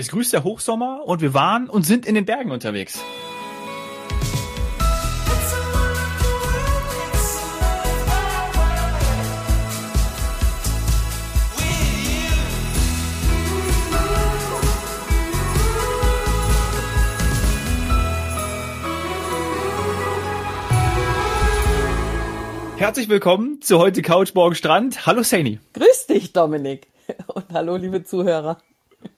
Es grüßt der Hochsommer und wir waren und sind in den Bergen unterwegs. Herzlich willkommen zu heute Couch Strand. Hallo Saini. Grüß dich, Dominik. Und hallo, liebe Zuhörer.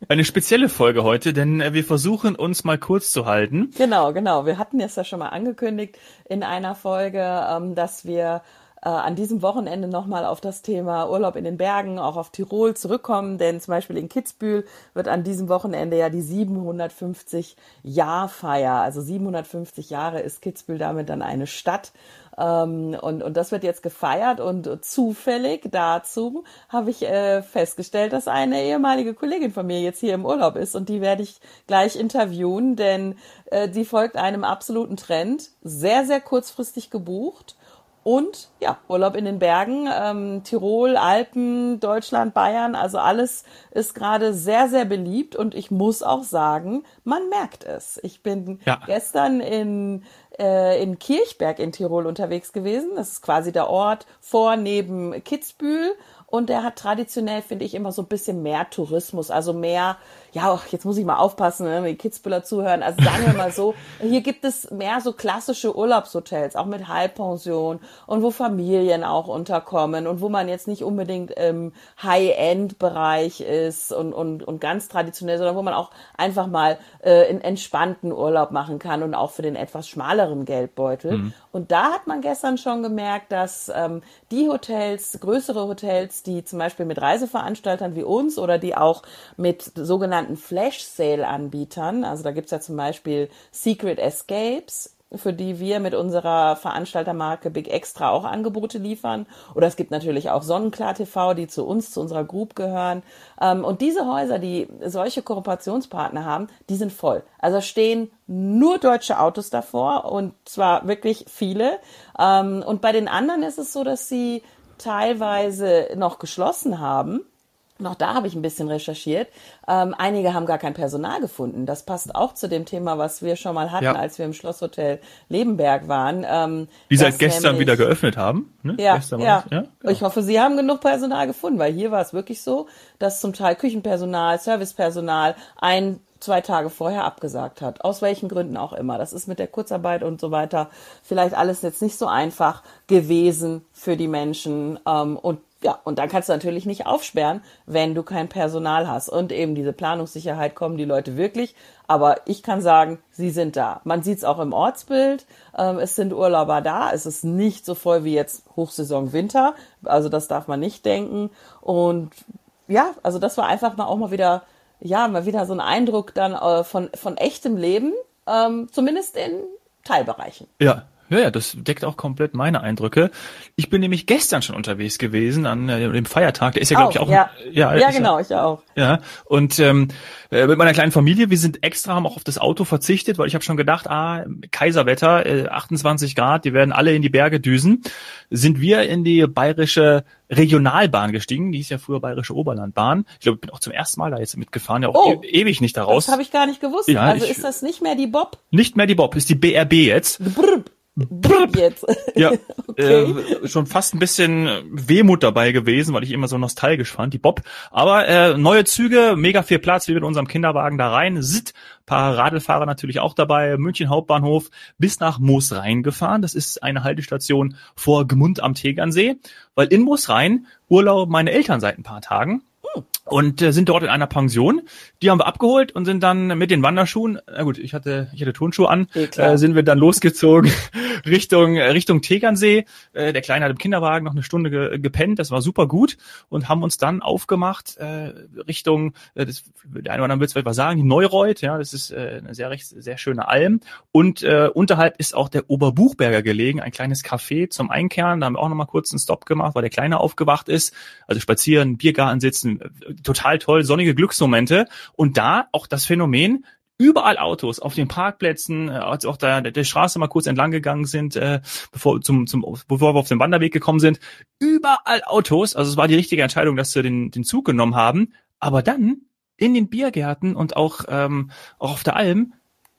Eine spezielle Folge heute, denn äh, wir versuchen uns mal kurz zu halten. Genau, genau. Wir hatten es ja schon mal angekündigt in einer Folge, ähm, dass wir äh, an diesem Wochenende nochmal auf das Thema Urlaub in den Bergen, auch auf Tirol zurückkommen, denn zum Beispiel in Kitzbühel wird an diesem Wochenende ja die 750 Jahrfeier, also 750 Jahre ist Kitzbühel damit dann eine Stadt. Ähm, und, und das wird jetzt gefeiert und zufällig dazu habe ich äh, festgestellt, dass eine ehemalige Kollegin von mir jetzt hier im Urlaub ist und die werde ich gleich interviewen, denn äh, die folgt einem absoluten Trend, sehr, sehr kurzfristig gebucht und ja, Urlaub in den Bergen, ähm, Tirol, Alpen, Deutschland, Bayern, also alles ist gerade sehr, sehr beliebt und ich muss auch sagen, man merkt es. Ich bin ja. gestern in, äh, in Kirchberg in Tirol unterwegs gewesen. Das ist quasi der Ort vor neben Kitzbühel und der hat traditionell, finde ich, immer so ein bisschen mehr Tourismus, also mehr, ja, jetzt muss ich mal aufpassen, wenn die Kitzbühler zuhören. Also sagen wir mal so, hier gibt es mehr so klassische Urlaubshotels, auch mit Halbpension und wo Familien auch unterkommen und wo man jetzt nicht unbedingt im High-End-Bereich ist und, und, und ganz traditionell, sondern wo man auch einfach mal äh, einen entspannten Urlaub machen kann und auch für den etwas schmaleren Geldbeutel. Mhm. Und da hat man gestern schon gemerkt, dass ähm, die Hotels, größere Hotels, die zum Beispiel mit Reiseveranstaltern wie uns oder die auch mit sogenannten Flash-Sale-Anbietern, also da gibt's ja zum Beispiel Secret Escapes, für die wir mit unserer Veranstaltermarke Big Extra auch Angebote liefern. Oder es gibt natürlich auch Sonnenklar TV, die zu uns, zu unserer Group gehören. Ähm, und diese Häuser, die solche Kooperationspartner haben, die sind voll. Also stehen nur deutsche Autos davor und zwar wirklich viele. Ähm, und bei den anderen ist es so, dass sie teilweise noch geschlossen haben noch da habe ich ein bisschen recherchiert. Ähm, einige haben gar kein Personal gefunden. Das passt auch zu dem Thema, was wir schon mal hatten, ja. als wir im Schlosshotel Lebenberg waren. Ähm, Die seit gestern nämlich, wieder geöffnet haben. Ne? Ja, ja. ja, Ich hoffe, Sie haben genug Personal gefunden, weil hier war es wirklich so, dass zum Teil Küchenpersonal, Servicepersonal ein zwei Tage vorher abgesagt hat. Aus welchen Gründen auch immer. Das ist mit der Kurzarbeit und so weiter vielleicht alles jetzt nicht so einfach gewesen für die Menschen. Ähm, und ja, und dann kannst du natürlich nicht aufsperren, wenn du kein Personal hast. Und eben diese Planungssicherheit kommen die Leute wirklich. Aber ich kann sagen, sie sind da. Man sieht es auch im Ortsbild. Ähm, es sind Urlauber da. Es ist nicht so voll wie jetzt Hochsaison Winter. Also das darf man nicht denken. Und ja, also das war einfach mal auch mal wieder, ja, mal wieder so ein Eindruck dann äh, von, von echtem Leben. Ähm, zumindest in Teilbereichen. Ja, ja, ja, das deckt auch komplett meine Eindrücke. Ich bin nämlich gestern schon unterwegs gewesen an äh, dem Feiertag. Der ist ja, glaube ich, auch. Ja, ja, ja genau, ich auch. Ja, und ähm, äh, mit meiner kleinen Familie, wir sind extra, haben auch auf das Auto verzichtet, weil ich habe schon gedacht, ah, Kaiserwetter, äh, 28 Grad, die werden alle in die Berge düsen. Sind wir in die bayerische Regionalbahn gestiegen, die ist ja früher Bayerische Oberlandbahn. Ich glaube, ich bin auch zum ersten Mal da jetzt mitgefahren, ja auch oh, e ewig nicht daraus. Das habe ich gar nicht gewusst. Ja, also ich, ist das nicht mehr die Bob? Nicht mehr die Bob, ist die BRB jetzt. Brr. Jetzt. Ja, okay. äh, schon fast ein bisschen Wehmut dabei gewesen, weil ich immer so nostalgisch fand, die Bob. Aber äh, neue Züge, mega viel Platz, wie mit unserem Kinderwagen da rein. Sit, paar Radlfahrer natürlich auch dabei. München Hauptbahnhof bis nach Moosrhein gefahren. Das ist eine Haltestation vor Gmund am Tegernsee, weil in Moosrhein Urlaub meine Eltern seit ein paar Tagen und äh, sind dort in einer Pension. Die haben wir abgeholt und sind dann mit den Wanderschuhen, na gut, ich hatte ich hatte Turnschuhe an, äh, sind wir dann losgezogen Richtung Richtung Tegernsee. Äh, der Kleine hat im Kinderwagen noch eine Stunde ge gepennt, das war super gut und haben uns dann aufgemacht äh, Richtung äh, das, der eine oder andere wird es vielleicht was sagen, die Neureuth, ja, das ist äh, eine sehr recht sehr schöne Alm. Und äh, unterhalb ist auch der Oberbuchberger gelegen, ein kleines Café zum Einkehren, da haben wir auch noch mal kurz einen Stop gemacht, weil der Kleine aufgewacht ist, also spazieren, Biergarten sitzen, total toll, sonnige Glücksmomente. Und da auch das Phänomen, überall Autos auf den Parkplätzen, äh, als auch da der Straße mal kurz entlang gegangen sind, äh, bevor zum, zum bevor wir auf den Wanderweg gekommen sind, überall Autos. Also es war die richtige Entscheidung, dass wir den den Zug genommen haben. Aber dann in den Biergärten und auch, ähm, auch auf der Alm,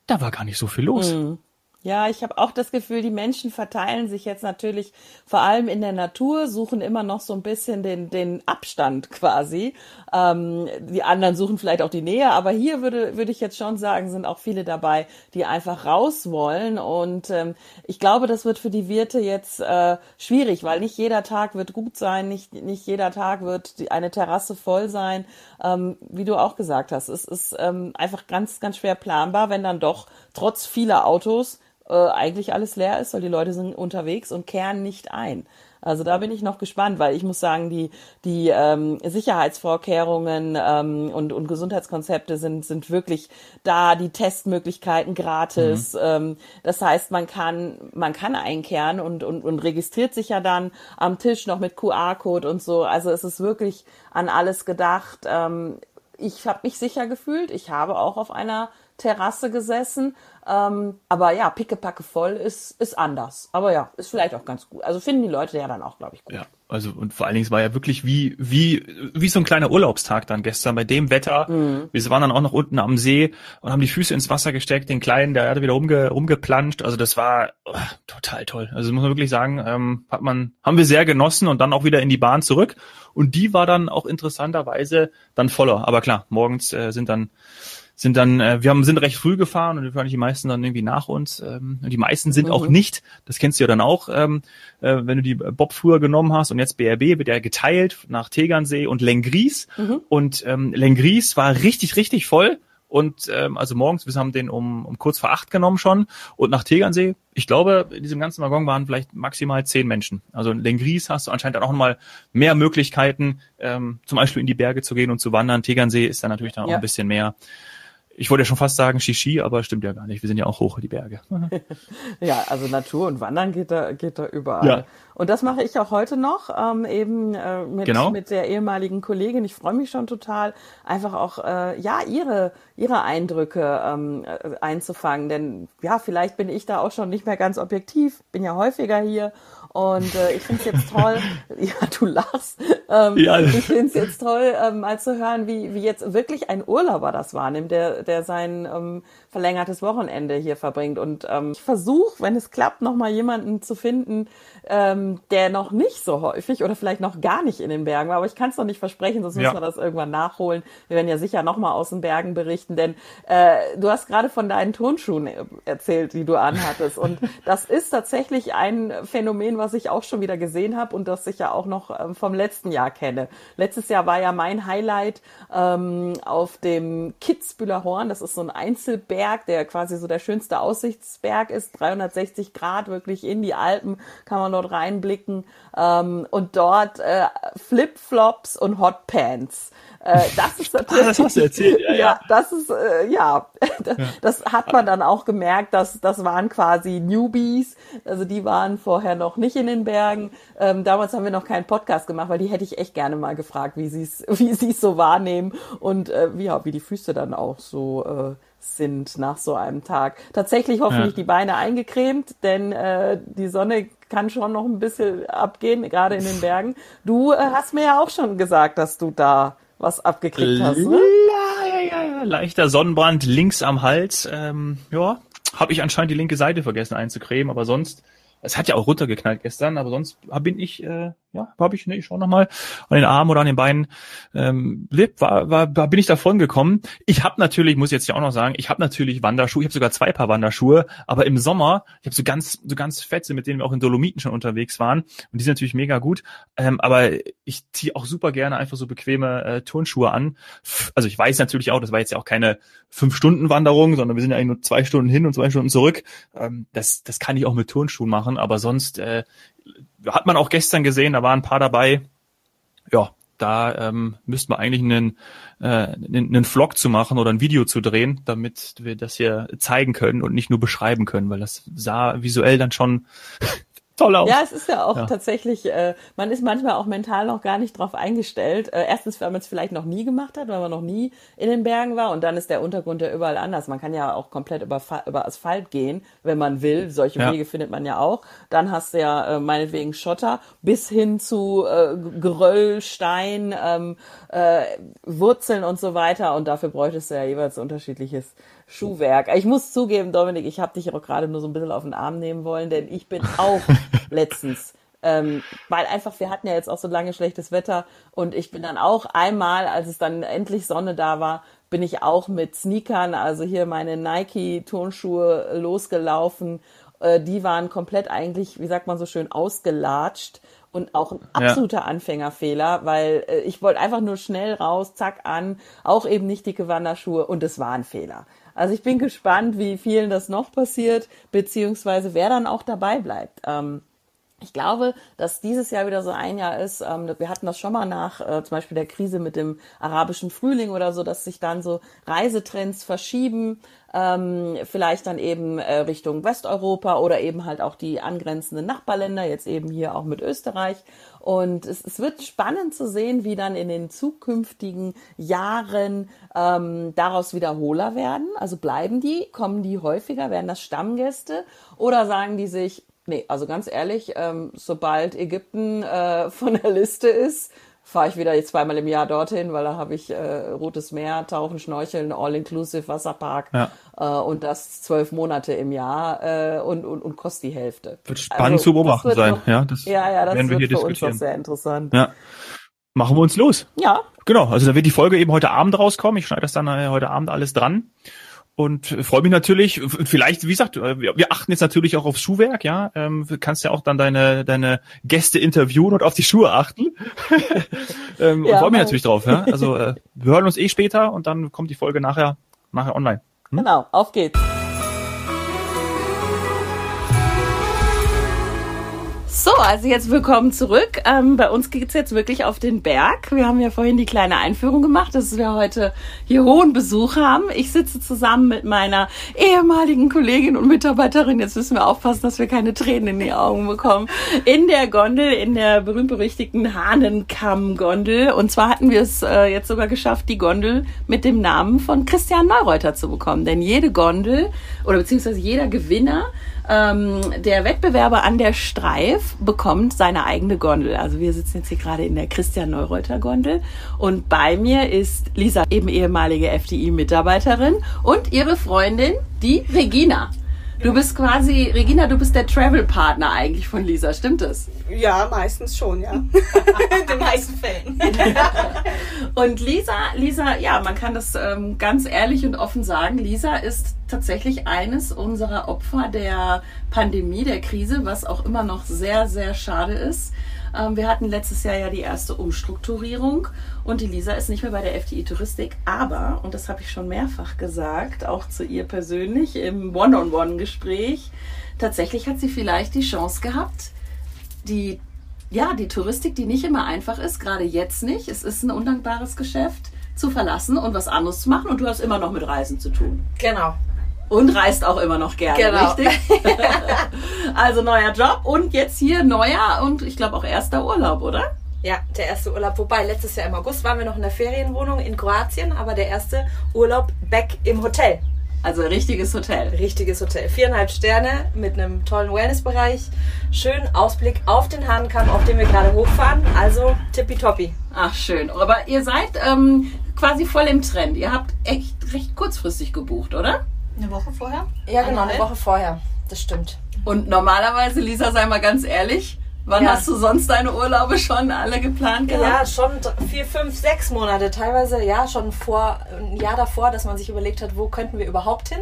da war gar nicht so viel los. Mhm. Ja, ich habe auch das Gefühl, die Menschen verteilen sich jetzt natürlich vor allem in der Natur, suchen immer noch so ein bisschen den, den Abstand quasi. Ähm, die anderen suchen vielleicht auch die Nähe, aber hier würde, würde ich jetzt schon sagen, sind auch viele dabei, die einfach raus wollen. Und ähm, ich glaube, das wird für die Wirte jetzt äh, schwierig, weil nicht jeder Tag wird gut sein, nicht, nicht jeder Tag wird die, eine Terrasse voll sein. Ähm, wie du auch gesagt hast, es ist ähm, einfach ganz, ganz schwer planbar, wenn dann doch trotz vieler Autos äh, eigentlich alles leer ist, weil die Leute sind unterwegs und kehren nicht ein. Also da bin ich noch gespannt, weil ich muss sagen, die, die ähm, Sicherheitsvorkehrungen ähm, und, und Gesundheitskonzepte sind, sind wirklich da, die Testmöglichkeiten gratis. Mhm. Ähm, das heißt, man kann, man kann einkehren und, und, und registriert sich ja dann am Tisch noch mit QR-Code und so. Also es ist wirklich an alles gedacht. Ähm, ich habe mich sicher gefühlt. Ich habe auch auf einer Terrasse gesessen ähm, aber ja, pickepacke voll ist, ist anders. Aber ja, ist vielleicht auch ganz gut. Also finden die Leute ja dann auch, glaube ich, gut. Ja, also und vor allen Dingen, es war ja wirklich wie, wie, wie so ein kleiner Urlaubstag dann gestern bei dem Wetter. Mhm. Wir waren dann auch noch unten am See und haben die Füße ins Wasser gesteckt, den Kleinen, der hatte wieder rumge, rumgeplanscht. Also das war oh, total toll. Also muss man wirklich sagen, ähm, hat man, haben wir sehr genossen und dann auch wieder in die Bahn zurück. Und die war dann auch interessanterweise dann voller. Aber klar, morgens äh, sind dann sind dann, äh, wir haben, sind recht früh gefahren und wahrscheinlich die meisten dann irgendwie nach uns. Ähm, die meisten sind mhm. auch nicht, das kennst du ja dann auch, ähm, äh, wenn du die Bob früher genommen hast und jetzt BRB wird ja geteilt nach Tegernsee und Lengries. Mhm. Und ähm, Lengries war richtig, richtig voll. Und ähm, also morgens, wir haben den um, um kurz vor acht genommen schon. Und nach Tegernsee, ich glaube, in diesem ganzen Waggon waren vielleicht maximal zehn Menschen. Also in Lengries hast du anscheinend dann auch nochmal mehr Möglichkeiten, ähm, zum Beispiel in die Berge zu gehen und zu wandern. Tegernsee ist dann natürlich dann auch ein bisschen mehr ich wollte ja schon fast sagen Shishi, aber stimmt ja gar nicht. Wir sind ja auch hoch die Berge. ja, also Natur und Wandern geht da, geht da überall. Ja. Und das mache ich auch heute noch, ähm, eben äh, mit, genau. mit der ehemaligen Kollegin. Ich freue mich schon total, einfach auch äh, ja ihre ihre Eindrücke ähm, äh, einzufangen. Denn ja, vielleicht bin ich da auch schon nicht mehr ganz objektiv. Bin ja häufiger hier und äh, ich finde es jetzt toll, ja, du lachst. Ähm, ja. Ich finde es jetzt toll, ähm, mal zu hören, wie, wie jetzt wirklich ein Urlauber das wahrnimmt, der, der sein ähm, verlängertes Wochenende hier verbringt. Und ähm, ich versuche, wenn es klappt, nochmal jemanden zu finden, ähm, der noch nicht so häufig oder vielleicht noch gar nicht in den Bergen war. Aber ich kann es noch nicht versprechen, sonst ja. müssen wir das irgendwann nachholen. Wir werden ja sicher nochmal aus den Bergen berichten, denn äh, du hast gerade von deinen Turnschuhen erzählt, die du anhattest. Und das ist tatsächlich ein Phänomen, was ich auch schon wieder gesehen habe und das ich ja auch noch ähm, vom letzten Jahr kenne. Letztes Jahr war ja mein Highlight ähm, auf dem Kitzbühler Horn. Das ist so ein Einzelberg, der quasi so der schönste Aussichtsberg ist. 360 Grad wirklich in die Alpen kann man dort reinblicken. Ähm, und dort äh, Flipflops und Hotpants. Äh, das ist natürlich. Ah, das hast du erzählt, ja. ja, ja. das ist, äh, ja. Das, ja. das hat man dann auch gemerkt, dass das waren quasi Newbies. Also die waren vorher noch nicht in den Bergen. Ähm, damals haben wir noch keinen Podcast gemacht, weil die hätte ich echt gerne mal gefragt, wie sie es wie sie es so wahrnehmen und äh, wie, ja, wie die Füße dann auch so äh, sind nach so einem Tag. Tatsächlich hoffentlich ja. die Beine eingecremt, denn äh, die Sonne kann schon noch ein bisschen abgehen, gerade in den Bergen. Du äh, hast mir ja auch schon gesagt, dass du da was abgekriegt hast. Ne? Ja, ja, ja, leichter Sonnenbrand links am Hals. Ähm, ja, habe ich anscheinend die linke Seite vergessen einzucremen, aber sonst es hat ja auch runtergeknallt gestern, aber sonst bin ich, äh, ja, habe ich, ne, ich schau nochmal an den Armen oder an den Beinen, ähm, war, war, war, bin ich davon gekommen. Ich habe natürlich, muss ich jetzt ja auch noch sagen, ich habe natürlich Wanderschuhe, ich habe sogar zwei Paar Wanderschuhe, aber im Sommer, ich habe so ganz, so ganz fette, mit denen wir auch in Dolomiten schon unterwegs waren und die sind natürlich mega gut, ähm, aber ich ziehe auch super gerne einfach so bequeme äh, Turnschuhe an. Also ich weiß natürlich auch, das war jetzt ja auch keine fünf Stunden Wanderung, sondern wir sind ja eigentlich nur zwei Stunden hin und zwei Stunden zurück. Ähm, das, das kann ich auch mit Turnschuhen machen, aber sonst äh, hat man auch gestern gesehen, da waren ein paar dabei. Ja, da ähm, müssten wir eigentlich einen, äh, einen, einen Vlog zu machen oder ein Video zu drehen, damit wir das hier zeigen können und nicht nur beschreiben können, weil das sah visuell dann schon toll aus. Ja, es ist ja auch ja. tatsächlich, äh, man ist manchmal auch mental noch gar nicht drauf eingestellt. Äh, erstens, weil man es vielleicht noch nie gemacht hat, weil man noch nie in den Bergen war und dann ist der Untergrund ja überall anders. Man kann ja auch komplett über, über Asphalt gehen, wenn man will. Solche ja. Wege findet man ja auch. Dann hast du ja äh, meinetwegen Schotter bis hin zu äh, Geröll, Stein, ähm, äh, Wurzeln und so weiter und dafür bräuchtest du ja jeweils unterschiedliches Schuhwerk. Ich muss zugeben, Dominik, ich habe dich auch gerade nur so ein bisschen auf den Arm nehmen wollen, denn ich bin auch letztens, ähm, weil einfach wir hatten ja jetzt auch so lange schlechtes Wetter und ich bin dann auch einmal, als es dann endlich Sonne da war, bin ich auch mit Sneakern, also hier meine Nike Turnschuhe losgelaufen. Äh, die waren komplett eigentlich, wie sagt man so schön, ausgelatscht und auch ein absoluter ja. Anfängerfehler, weil äh, ich wollte einfach nur schnell raus, zack an, auch eben nicht dicke Wanderschuhe und es war ein Fehler. Also ich bin gespannt, wie vielen das noch passiert, beziehungsweise wer dann auch dabei bleibt. Ähm, ich glaube, dass dieses Jahr wieder so ein Jahr ist. Ähm, wir hatten das schon mal nach äh, zum Beispiel der Krise mit dem arabischen Frühling oder so, dass sich dann so Reisetrends verschieben, ähm, vielleicht dann eben äh, Richtung Westeuropa oder eben halt auch die angrenzenden Nachbarländer, jetzt eben hier auch mit Österreich. Und es, es wird spannend zu sehen, wie dann in den zukünftigen Jahren ähm, daraus Wiederholer werden. Also bleiben die, kommen die häufiger, werden das Stammgäste oder sagen die sich, Nee, also ganz ehrlich, ähm, sobald Ägypten äh, von der Liste ist, fahre ich wieder zweimal im Jahr dorthin, weil da habe ich äh, Rotes Meer, Tauchen, Schnorcheln, All-Inclusive Wasserpark ja. äh, und das zwölf Monate im Jahr äh, und, und, und kostet die Hälfte. Wird spannend also, zu beobachten sein. Noch, ja, das ja, ja, das werden wir wird hier für uns auch sehr interessant. Ja. Machen wir uns los. Ja. Genau, also da wird die Folge eben heute Abend rauskommen. Ich schneide das dann äh, heute Abend alles dran und freue mich natürlich. Vielleicht, wie gesagt, wir achten jetzt natürlich auch aufs Schuhwerk, ja. Ähm, du kannst ja auch dann deine deine Gäste interviewen und auf die Schuhe achten. ähm, ja, freue mich natürlich drauf. Ja? Also äh, wir hören uns eh später und dann kommt die Folge nachher nachher online. Hm? Genau, auf geht's. So, also jetzt willkommen zurück. Ähm, bei uns geht's jetzt wirklich auf den Berg. Wir haben ja vorhin die kleine Einführung gemacht, dass wir heute hier hohen Besuch haben. Ich sitze zusammen mit meiner ehemaligen Kollegin und Mitarbeiterin. Jetzt müssen wir aufpassen, dass wir keine Tränen in die Augen bekommen. In der Gondel, in der berühmt-berüchtigten Hahnenkamm-Gondel. Und zwar hatten wir es äh, jetzt sogar geschafft, die Gondel mit dem Namen von Christian Neureuter zu bekommen. Denn jede Gondel oder beziehungsweise jeder Gewinner ähm, der Wettbewerber an der Streif bekommt seine eigene Gondel. Also wir sitzen jetzt hier gerade in der Christian Neureuter Gondel und bei mir ist Lisa, eben ehemalige FDI-Mitarbeiterin und ihre Freundin, die Regina. Du bist quasi, Regina, du bist der Travel-Partner eigentlich von Lisa, stimmt das? Ja, meistens schon, ja. In den meisten Fällen. und Lisa, Lisa, ja, man kann das ähm, ganz ehrlich und offen sagen, Lisa ist tatsächlich eines unserer Opfer der Pandemie, der Krise, was auch immer noch sehr, sehr schade ist. Ähm, wir hatten letztes Jahr ja die erste Umstrukturierung und die Lisa ist nicht mehr bei der FDI Touristik, aber, und das habe ich schon mehrfach gesagt, auch zu ihr persönlich im One-on-One-Gespräch, tatsächlich hat sie vielleicht die Chance gehabt, die, ja, die Touristik, die nicht immer einfach ist, gerade jetzt nicht, es ist ein undankbares Geschäft, zu verlassen und was anderes zu machen und du hast immer noch mit Reisen zu tun. Genau. Und reist auch immer noch gerne, genau. richtig? also neuer Job und jetzt hier neuer und ich glaube auch erster Urlaub, oder? Ja, der erste Urlaub. Wobei, letztes Jahr im August waren wir noch in der Ferienwohnung in Kroatien, aber der erste Urlaub back im Hotel. Also richtiges Hotel. Richtiges Hotel. Viereinhalb Sterne mit einem tollen Wellnessbereich. Schönen Ausblick auf den Hahnkamm, auf dem wir gerade hochfahren. Also tippitoppi. Ach, schön. Aber ihr seid ähm, quasi voll im Trend. Ihr habt echt recht kurzfristig gebucht, oder? Eine Woche vorher? Ja, genau, eine Woche vorher. Das stimmt. Und normalerweise, Lisa, sei mal ganz ehrlich, wann ja. hast du sonst deine Urlaube schon alle geplant gehabt? Ja, schon vier, fünf, sechs Monate. Teilweise ja schon vor ein Jahr davor, dass man sich überlegt hat, wo könnten wir überhaupt hin.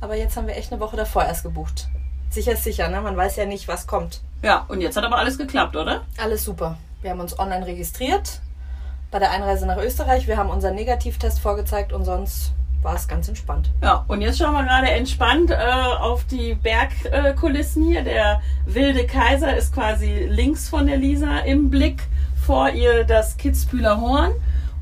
Aber jetzt haben wir echt eine Woche davor erst gebucht. Sicher ist sicher, ne? Man weiß ja nicht, was kommt. Ja, und jetzt hat aber alles geklappt, oder? Alles super. Wir haben uns online registriert bei der Einreise nach Österreich. Wir haben unseren Negativtest vorgezeigt und sonst war es ganz entspannt. Ja, und jetzt schauen wir gerade entspannt äh, auf die Bergkulissen hier. Der wilde Kaiser ist quasi links von der Lisa im Blick. Vor ihr das Kitzbühler Horn.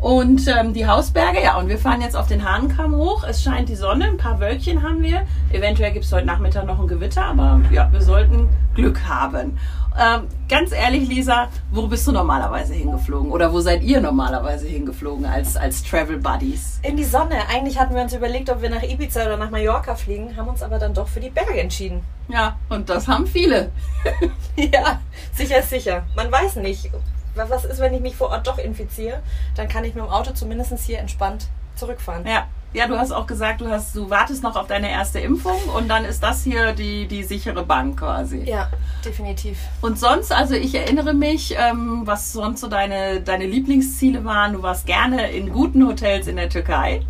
Und ähm, die Hausberge, ja, und wir fahren jetzt auf den Hahnkamm hoch. Es scheint die Sonne, ein paar Wölkchen haben wir. Eventuell gibt es heute Nachmittag noch ein Gewitter, aber ja, wir sollten Glück haben. Ähm, ganz ehrlich, Lisa, wo bist du normalerweise hingeflogen? Oder wo seid ihr normalerweise hingeflogen als, als Travel Buddies? In die Sonne. Eigentlich hatten wir uns überlegt, ob wir nach Ibiza oder nach Mallorca fliegen, haben uns aber dann doch für die Berge entschieden. Ja, und das haben viele. ja, sicher ist sicher. Man weiß nicht. Was ist, wenn ich mich vor Ort doch infiziere? Dann kann ich mit dem Auto zumindest hier entspannt zurückfahren. Ja, ja, du hast auch gesagt, du hast, du wartest noch auf deine erste Impfung und dann ist das hier die, die sichere Bank quasi. Ja, definitiv. Und sonst, also ich erinnere mich, ähm, was sonst so deine, deine Lieblingsziele waren. Du warst gerne in guten Hotels in der Türkei.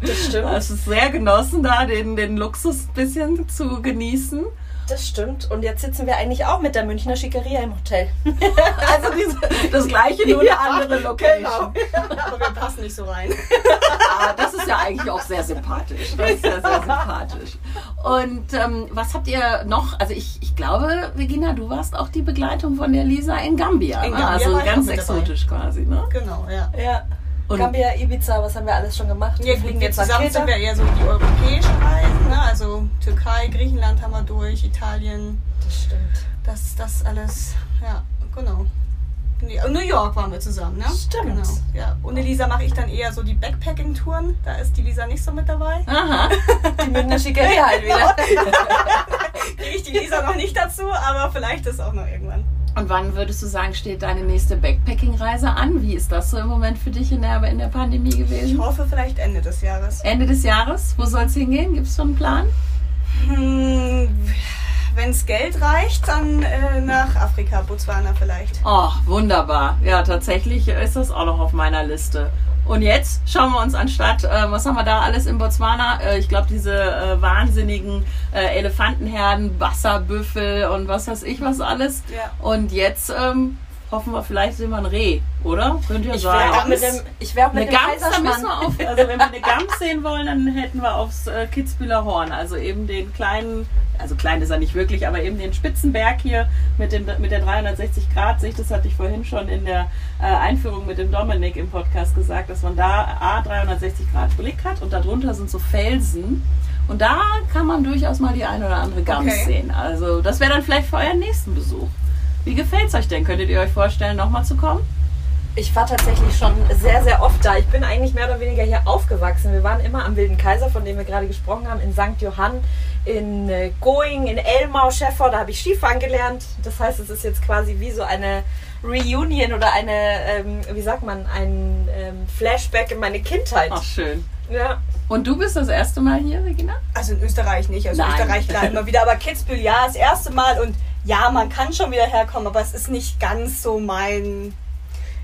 Das stimmt. Du hast es sehr genossen, da den, den Luxus ein bisschen zu genießen. Das stimmt. Und jetzt sitzen wir eigentlich auch mit der Münchner Schickeria im Hotel. also diese, das gleiche, nur ja, eine andere Location. Genau. Aber wir passen nicht so rein. Aber ah, das ist ja eigentlich auch sehr sympathisch. Das ist ja sehr sympathisch. Und ähm, was habt ihr noch? Also ich, ich glaube, Regina, du warst auch die Begleitung von der Lisa in Gambia. In ne? Gambia Also ganz exotisch dabei. quasi, ne? Genau, ja. ja. Und Gambia, Ibiza, was haben wir alles schon gemacht? Wir fliegen jetzt zusammen sind wir eher so die europäischen Reisen, ne? also Türkei, Griechenland haben wir durch, Italien. Das stimmt. Das, das alles, ja, genau. New York waren wir zusammen, ne? Stimmt. Genau, ja. Ohne Lisa mache ich dann eher so die Backpacking-Touren. Da ist die Lisa nicht so mit dabei. Aha. Die Münchner Schickeria halt wieder. Kriege ich die Lisa noch nicht dazu, aber vielleicht ist auch noch irgendwann. Und wann würdest du sagen, steht deine nächste Backpacking-Reise an? Wie ist das so im Moment für dich in der, in der Pandemie gewesen? Ich hoffe vielleicht Ende des Jahres. Ende des Jahres? Wo soll es hingehen? Gibt es schon einen Plan? Hm, Wenn es Geld reicht, dann äh, nach Afrika, Botswana vielleicht. Oh, wunderbar. Ja, tatsächlich ist das auch noch auf meiner Liste. Und jetzt schauen wir uns anstatt, äh, was haben wir da alles in Botswana? Äh, ich glaube, diese äh, wahnsinnigen äh, Elefantenherden, Wasserbüffel und was weiß ich was alles. Ja. Und jetzt ähm, hoffen wir, vielleicht sehen wir ein Reh, oder? Könnte ja ich sein. Wär auch mit dem, ich wäre auch mit eine Gams, da müssen wir auf, also wenn wir eine Gams sehen wollen, dann hätten wir aufs äh, Kitzbühler Horn, also eben den kleinen, also klein ist er nicht wirklich, aber eben den Spitzenberg hier mit, dem, mit der 360-Grad-Sicht, das hatte ich vorhin schon in der äh, Einführung mit dem Dominik im Podcast gesagt, dass man da A, 360 Grad Blick hat und darunter sind so Felsen. Und da kann man durchaus mal die eine oder andere Gams okay. sehen. Also das wäre dann vielleicht für euren nächsten Besuch. Wie gefällt es euch denn? Könntet ihr euch vorstellen, nochmal zu kommen? Ich war tatsächlich schon sehr, sehr oft da. Ich bin eigentlich mehr oder weniger hier aufgewachsen. Wir waren immer am Wilden Kaiser, von dem wir gerade gesprochen haben, in St. Johann, in äh, Going, in Elmau, Schäffer. Da habe ich Skifahren gelernt. Das heißt, es ist jetzt quasi wie so eine Reunion oder eine, ähm, wie sagt man, ein ähm, Flashback in meine Kindheit. Ach, schön. Ja. Und du bist das erste Mal hier, Regina? Also in Österreich nicht. Also Nein. Österreich klar immer wieder. Aber Kitzbühel ja, das erste Mal. Und ja, man kann schon wieder herkommen, aber es ist nicht ganz so mein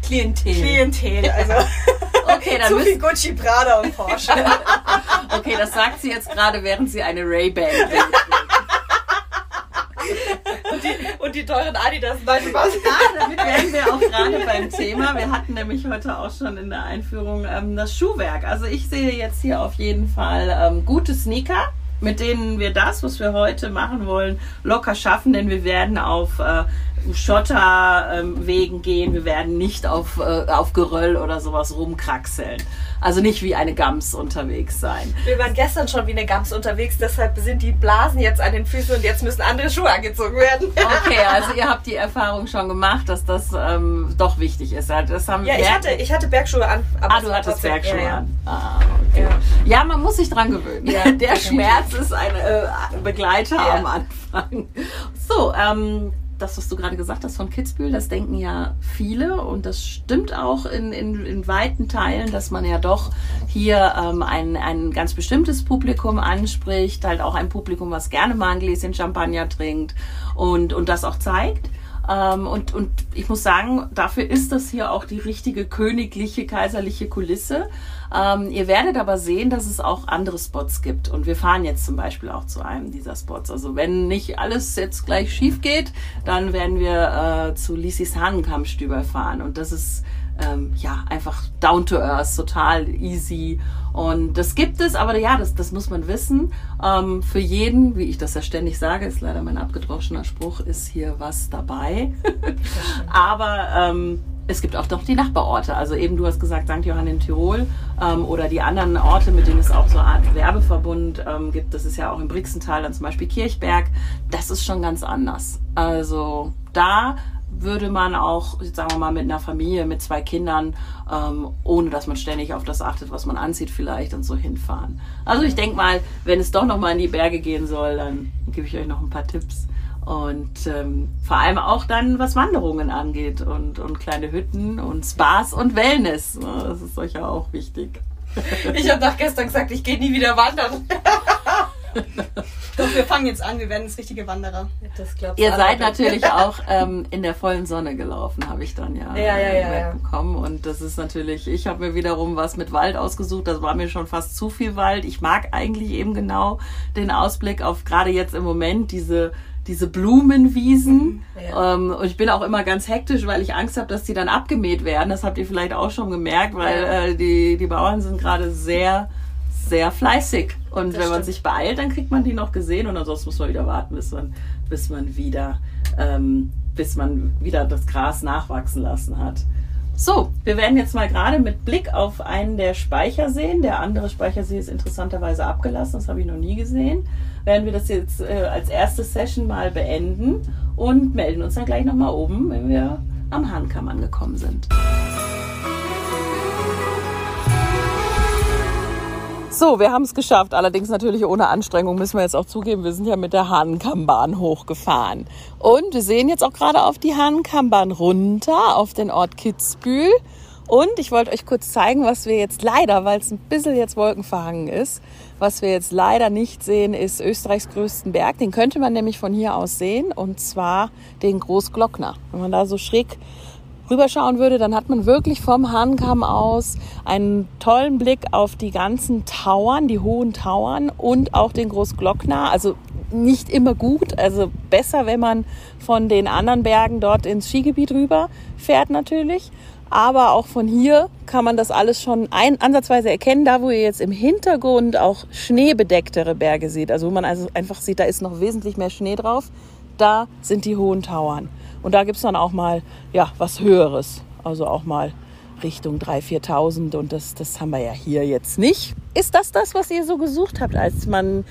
Klientel. Klientel, also okay, dann zu viel Gucci, Prada und Porsche. okay, das sagt sie jetzt gerade, während sie eine Ray-Ban und, die, und die teuren Adidas. Nein, Spaß. Ja, damit wären wir auch gerade beim Thema. Wir hatten nämlich heute auch schon in der Einführung ähm, das Schuhwerk. Also ich sehe jetzt hier auf jeden Fall ähm, gute Sneaker mit denen wir das, was wir heute machen wollen, locker schaffen, denn wir werden auf äh, Schotterwegen gehen, wir werden nicht auf, äh, auf Geröll oder sowas rumkraxeln. Also nicht wie eine Gams unterwegs sein. Wir waren gestern schon wie eine Gams unterwegs, deshalb sind die Blasen jetzt an den Füßen und jetzt müssen andere Schuhe angezogen werden. Okay, also ihr habt die Erfahrung schon gemacht, dass das ähm, doch wichtig ist. Das haben ja, ich hatte, ich hatte Bergschuhe an. ah, du hattest Bergschuhe ja, ja. an. Ah, okay. ja. ja. man muss sich dran gewöhnen. Der Schmerz ist ein äh, Begleiter am Anfang. So, ähm, das, was du gerade gesagt hast von Kitzbühel, das denken ja viele und das stimmt auch in, in, in weiten Teilen, dass man ja doch hier ähm, ein, ein ganz bestimmtes Publikum anspricht, halt auch ein Publikum, was gerne mal ein Gläschen Champagner trinkt und, und das auch zeigt. Ähm, und, und ich muss sagen, dafür ist das hier auch die richtige königliche, kaiserliche Kulisse. Ähm, ihr werdet aber sehen, dass es auch andere Spots gibt. Und wir fahren jetzt zum Beispiel auch zu einem dieser Spots. Also wenn nicht alles jetzt gleich schief geht, dann werden wir äh, zu Lisis Hahnenkammstüber fahren. Und das ist ähm, ja einfach down to earth, total easy. Und das gibt es, aber ja, das, das muss man wissen. Ähm, für jeden, wie ich das ja ständig sage, ist leider mein abgedroschener Spruch, ist hier was dabei. aber ähm, es gibt auch noch die Nachbarorte. Also eben, du hast gesagt, St. Johann in Tirol ähm, oder die anderen Orte, mit denen es auch so eine Art Werbeverbund ähm, gibt. Das ist ja auch im Brixental dann zum Beispiel Kirchberg. Das ist schon ganz anders. Also da würde man auch, sagen wir mal, mit einer Familie, mit zwei Kindern, ähm, ohne dass man ständig auf das achtet, was man anzieht, vielleicht und so hinfahren. Also ich denke mal, wenn es doch noch mal in die Berge gehen soll, dann gebe ich euch noch ein paar Tipps. Und ähm, vor allem auch dann, was Wanderungen angeht und, und kleine Hütten und Spaß und Wellness. Das ist euch ja auch wichtig. Ich habe doch gestern gesagt, ich gehe nie wieder wandern. Doch, wir fangen jetzt an, wir werden jetzt richtige Wanderer. Ihr seid natürlich auch ähm, in der vollen Sonne gelaufen, habe ich dann ja, ja, ja, ja, ja. bekommen. Und das ist natürlich, ich habe mir wiederum was mit Wald ausgesucht. Das war mir schon fast zu viel Wald. Ich mag eigentlich eben genau den Ausblick auf gerade jetzt im Moment diese diese Blumenwiesen. Mhm, ja. Ähm, und ich bin auch immer ganz hektisch, weil ich Angst habe, dass die dann abgemäht werden. Das habt ihr vielleicht auch schon gemerkt, weil ja. äh, die, die Bauern sind gerade sehr sehr fleißig. Und das wenn man sich beeilt, dann kriegt man die noch gesehen und ansonsten muss man wieder warten, bis man, bis man wieder, ähm, bis man wieder das Gras nachwachsen lassen hat. So, wir werden jetzt mal gerade mit Blick auf einen der Speicherseen, der andere Speichersee ist interessanterweise abgelassen, das habe ich noch nie gesehen, werden wir das jetzt äh, als erste Session mal beenden und melden uns dann gleich nochmal oben, wenn wir am Hahnkamm angekommen sind. So, wir haben es geschafft. Allerdings natürlich ohne Anstrengung, müssen wir jetzt auch zugeben. Wir sind ja mit der Hahnenkammbahn hochgefahren. Und wir sehen jetzt auch gerade auf die Hahnenkammbahn runter, auf den Ort Kitzbühel. Und ich wollte euch kurz zeigen, was wir jetzt leider, weil es ein bisschen jetzt wolkenverhangen ist, was wir jetzt leider nicht sehen, ist Österreichs größten Berg. Den könnte man nämlich von hier aus sehen, und zwar den Großglockner. Wenn man da so schräg rüberschauen würde, dann hat man wirklich vom Hahnkamm aus einen tollen Blick auf die ganzen Tauern, die hohen Tauern und auch den Großglockner. Also nicht immer gut, also besser, wenn man von den anderen Bergen dort ins Skigebiet rüber fährt natürlich. Aber auch von hier kann man das alles schon ein, ansatzweise erkennen, da wo ihr jetzt im Hintergrund auch schneebedecktere Berge seht. Also wo man also einfach sieht, da ist noch wesentlich mehr Schnee drauf. Da sind die hohen Tauern. Und da gibt's dann auch mal ja, was Höheres. Also auch mal Richtung 3.000, 4.000 und das, das haben wir ja hier jetzt nicht. Ist das das, was ihr so gesucht habt, als man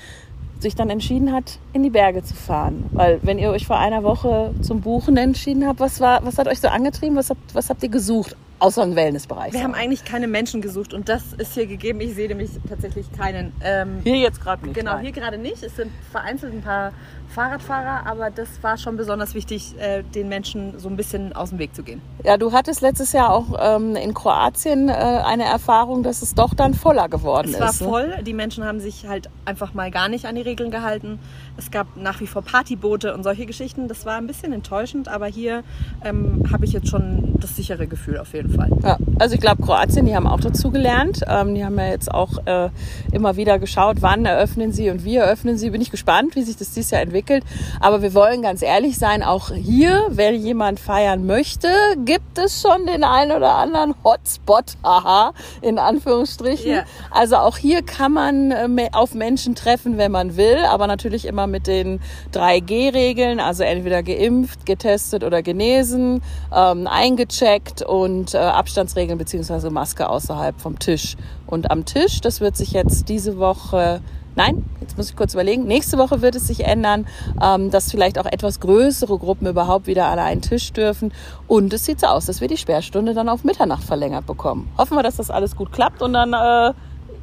sich dann entschieden hat, in die Berge zu fahren? Weil wenn ihr euch vor einer Woche zum Buchen entschieden habt, was, war, was hat euch so angetrieben? Was habt, was habt ihr gesucht? Außer im Wellnessbereich. Wir haben eigentlich keine Menschen gesucht und das ist hier gegeben. Ich sehe nämlich tatsächlich keinen. Ähm, hier jetzt gerade nicht. Genau, nein. hier gerade nicht. Es sind vereinzelt ein paar Fahrradfahrer, aber das war schon besonders wichtig, äh, den Menschen so ein bisschen aus dem Weg zu gehen. Ja, du hattest letztes Jahr auch ähm, in Kroatien äh, eine Erfahrung, dass es doch dann voller geworden es ist. Es war voll. Die Menschen haben sich halt einfach mal gar nicht an die Regeln gehalten. Es gab nach wie vor Partyboote und solche Geschichten. Das war ein bisschen enttäuschend, aber hier ähm, habe ich jetzt schon das sichere Gefühl auf jeden Fall. Ja, also ich glaube, Kroatien, die haben auch dazu gelernt. Ähm, die haben ja jetzt auch äh, immer wieder geschaut, wann eröffnen sie und wie eröffnen sie. Bin ich gespannt, wie sich das dieses Jahr entwickelt. Aber wir wollen ganz ehrlich sein, auch hier, wenn jemand feiern möchte, gibt es schon den einen oder anderen Hotspot, aha, in Anführungsstrichen. Yeah. Also auch hier kann man äh, auf Menschen treffen, wenn man will, aber natürlich immer mit den 3G-Regeln, also entweder geimpft, getestet oder genesen, ähm, eingecheckt und äh, Abstandsregeln beziehungsweise Maske außerhalb vom Tisch. Und am Tisch, das wird sich jetzt diese Woche Nein, jetzt muss ich kurz überlegen. Nächste Woche wird es sich ändern, ähm, dass vielleicht auch etwas größere Gruppen überhaupt wieder an einen Tisch dürfen. Und es sieht so aus, dass wir die Sperrstunde dann auf Mitternacht verlängert bekommen. Hoffen wir, dass das alles gut klappt und dann äh,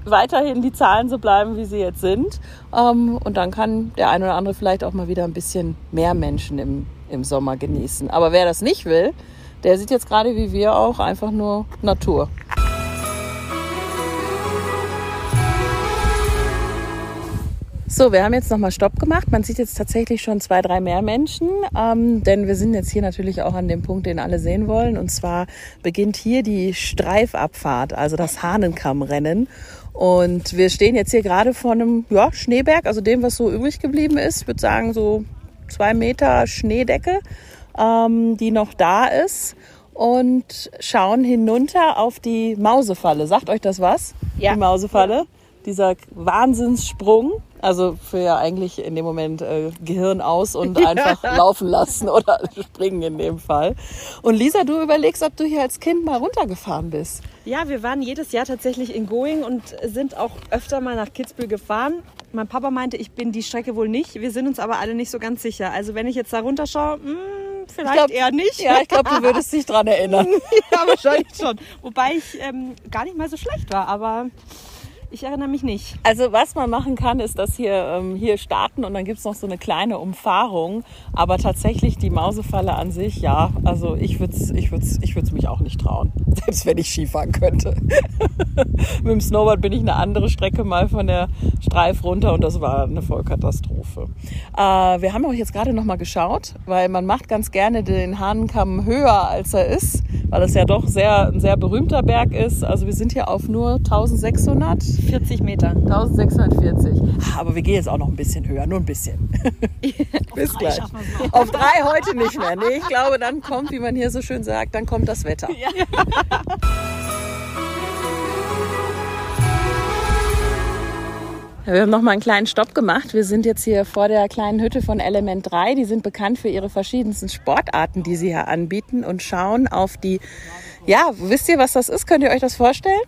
weiterhin die Zahlen so bleiben, wie sie jetzt sind. Ähm, und dann kann der eine oder andere vielleicht auch mal wieder ein bisschen mehr Menschen im, im Sommer genießen. Aber wer das nicht will, der sieht jetzt gerade wie wir auch einfach nur Natur. So, wir haben jetzt nochmal Stopp gemacht. Man sieht jetzt tatsächlich schon zwei, drei mehr Menschen, ähm, denn wir sind jetzt hier natürlich auch an dem Punkt, den alle sehen wollen. Und zwar beginnt hier die Streifabfahrt, also das Hahnenkammrennen. Und wir stehen jetzt hier gerade vor einem ja, Schneeberg, also dem, was so übrig geblieben ist. Ich würde sagen, so zwei Meter Schneedecke, ähm, die noch da ist. Und schauen hinunter auf die Mausefalle. Sagt euch das was? Ja. Die Mausefalle. Ja. dieser Wahnsinnssprung. Also für ja eigentlich in dem Moment äh, Gehirn aus und einfach laufen lassen oder springen in dem Fall. Und Lisa, du überlegst, ob du hier als Kind mal runtergefahren bist. Ja, wir waren jedes Jahr tatsächlich in Going und sind auch öfter mal nach Kitzbühel gefahren. Mein Papa meinte, ich bin die Strecke wohl nicht. Wir sind uns aber alle nicht so ganz sicher. Also wenn ich jetzt da runterschaue, mh, vielleicht glaub, eher nicht. Ja, ich glaube, du würdest dich dran erinnern. ja, wahrscheinlich schon. Wobei ich ähm, gar nicht mal so schlecht war, aber ich erinnere mich nicht. Also was man machen kann, ist, dass hier, ähm, hier starten und dann gibt es noch so eine kleine Umfahrung. Aber tatsächlich die Mausefalle an sich, ja, also ich würde es ich würd's, ich würd's mich auch nicht trauen. Selbst wenn ich Skifahren könnte. Mit dem Snowboard bin ich eine andere Strecke mal von der Streif runter und das war eine Vollkatastrophe. Äh, wir haben auch jetzt gerade noch mal geschaut, weil man macht ganz gerne den Hahnenkamm höher, als er ist, weil es ja doch sehr, ein sehr berühmter Berg ist. Also wir sind hier auf nur 1600 40 Meter. 1640. Aber wir gehen jetzt auch noch ein bisschen höher, nur ein bisschen. Bis gleich. Auf drei heute nicht mehr. Nee, ich glaube, dann kommt, wie man hier so schön sagt, dann kommt das Wetter. Ja. Wir haben noch mal einen kleinen Stopp gemacht. Wir sind jetzt hier vor der kleinen Hütte von Element 3. Die sind bekannt für ihre verschiedensten Sportarten, die sie hier anbieten und schauen auf die, ja, wisst ihr, was das ist? Könnt ihr euch das vorstellen?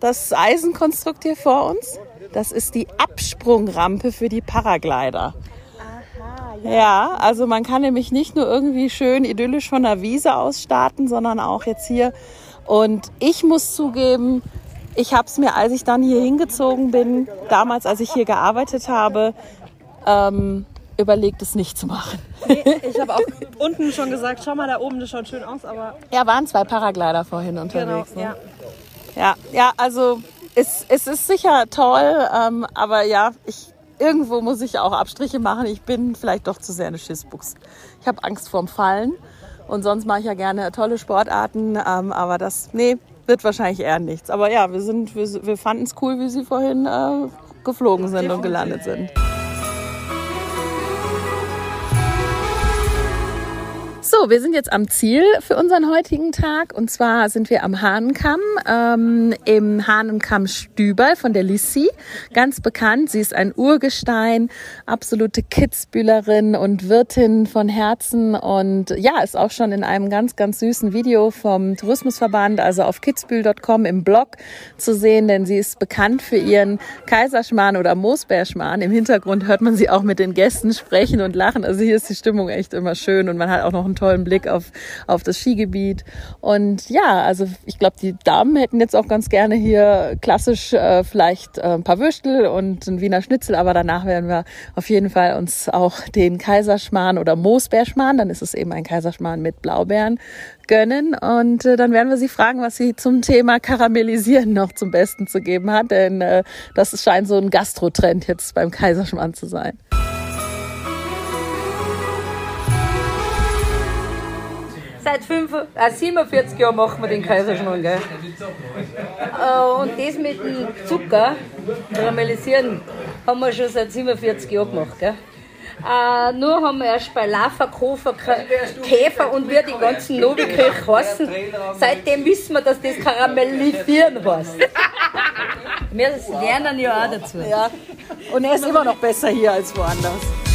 Das Eisenkonstrukt hier vor uns. Das ist die Absprungrampe für die Paraglider. Aha, ja. ja, also man kann nämlich nicht nur irgendwie schön idyllisch von der Wiese aus starten, sondern auch jetzt hier. Und ich muss zugeben, ich habe es mir, als ich dann hier hingezogen bin, damals, als ich hier gearbeitet habe, ähm, überlegt, es nicht zu machen. Nee, ich habe auch unten schon gesagt, schau mal da oben, das schaut schön aus, aber... Ja, waren zwei Paraglider vorhin unterwegs. Genau, ne? ja. Ja, ja, also es, es ist sicher toll, ähm, aber ja, ich, irgendwo muss ich auch Abstriche machen. Ich bin vielleicht doch zu sehr eine Schissbuchs. Ich habe Angst vorm Fallen und sonst mache ich ja gerne tolle Sportarten, ähm, aber das, nee, wird wahrscheinlich eher nichts. Aber ja, wir sind, wir, wir fanden es cool, wie sie vorhin äh, geflogen sind und gelandet sind. So, wir sind jetzt am Ziel für unseren heutigen Tag. Und zwar sind wir am Hahnenkamm, ähm, im Hahnenkamm Stüberl von der Lissi. Ganz bekannt. Sie ist ein Urgestein, absolute Kitzbühlerin und Wirtin von Herzen. Und ja, ist auch schon in einem ganz, ganz süßen Video vom Tourismusverband, also auf kitzbühel.com im Blog zu sehen, denn sie ist bekannt für ihren Kaiserschmarrn oder Moosbeerschmarrn. Im Hintergrund hört man sie auch mit den Gästen sprechen und lachen. Also hier ist die Stimmung echt immer schön und man hat auch noch einen tollen Blick auf, auf das Skigebiet. Und ja, also ich glaube, die Damen hätten jetzt auch ganz gerne hier klassisch äh, vielleicht äh, ein paar Würstel und ein Wiener Schnitzel, aber danach werden wir auf jeden Fall uns auch den Kaiserschmarrn oder Moosbeerschmarrn, dann ist es eben ein Kaiserschmarrn mit Blaubeeren, gönnen. Und äh, dann werden wir sie fragen, was sie zum Thema Karamellisieren noch zum Besten zu geben hat, denn äh, das scheint so ein Gastrotrend jetzt beim Kaiserschmarrn zu sein. Seit 5, äh, 47 Jahren machen wir den Kaiserschmarrn. Gell? Äh, und das mit dem Zucker, karamellisieren, haben wir schon seit 47 Jahren gemacht. Gell? Äh, nur haben wir erst bei Laffer, Kofer, Käfer und wie die ganzen Novikirch heißen. Seitdem wissen wir, dass das Karamellisieren heißt. Wir lernen ja auch dazu. Ja. Und er ist immer noch besser hier als woanders.